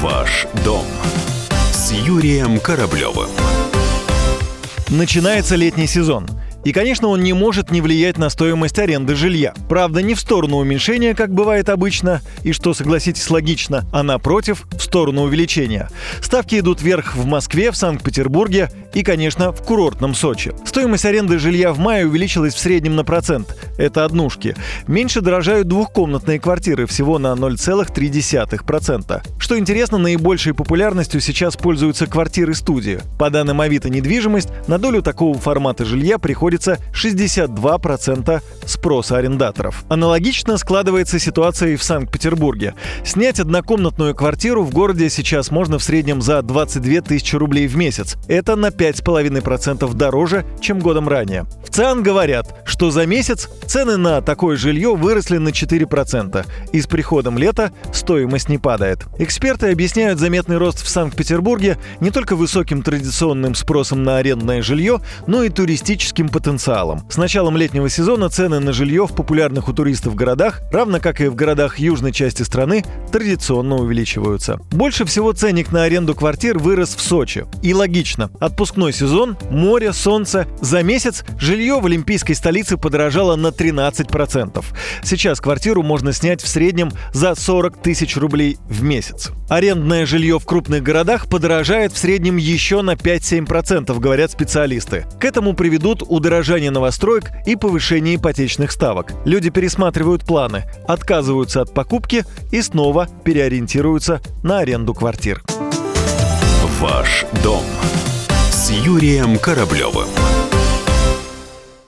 Ваш дом с Юрием Кораблевым. Начинается летний сезон. И, конечно, он не может не влиять на стоимость аренды жилья. Правда, не в сторону уменьшения, как бывает обычно, и что, согласитесь, логично, а напротив, в сторону увеличения. Ставки идут вверх в Москве, в Санкт-Петербурге и, конечно, в курортном Сочи. Стоимость аренды жилья в мае увеличилась в среднем на процент. Это однушки. Меньше дорожают двухкомнатные квартиры, всего на 0,3%. Что интересно, наибольшей популярностью сейчас пользуются квартиры-студии. По данным Авито недвижимость, на долю такого формата жилья приходится 62% спроса арендаторов. Аналогично складывается ситуация и в Санкт-Петербурге. Снять однокомнатную квартиру в городе сейчас можно в среднем за 22 тысячи рублей в месяц. Это на 5,5% дороже, чем годом ранее. В ЦИАН говорят, что за месяц цены на такое жилье выросли на 4%, и с приходом лета стоимость не падает. Эксперты объясняют заметный рост в Санкт-Петербурге не только высоким традиционным спросом на арендное жилье, но и туристическим потенциалом. С началом летнего сезона цены на жилье в популярных у туристов городах, равно как и в городах южной части страны, традиционно увеличиваются. Больше всего ценник на аренду квартир вырос в Сочи. И логично. Отпускной сезон, море, солнце. За месяц жилье в олимпийской столице подорожало на 13%. Сейчас квартиру можно снять в среднем за 40 тысяч рублей в месяц. Арендное жилье в крупных городах подорожает в среднем еще на 5-7%, говорят специалисты. К этому приведут удорожание новостроек и повышение ипотечных ставок. Люди пересматривают планы, отказываются от покупки и снова переориентируются на аренду квартир. Ваш дом с Юрием Кораблевым.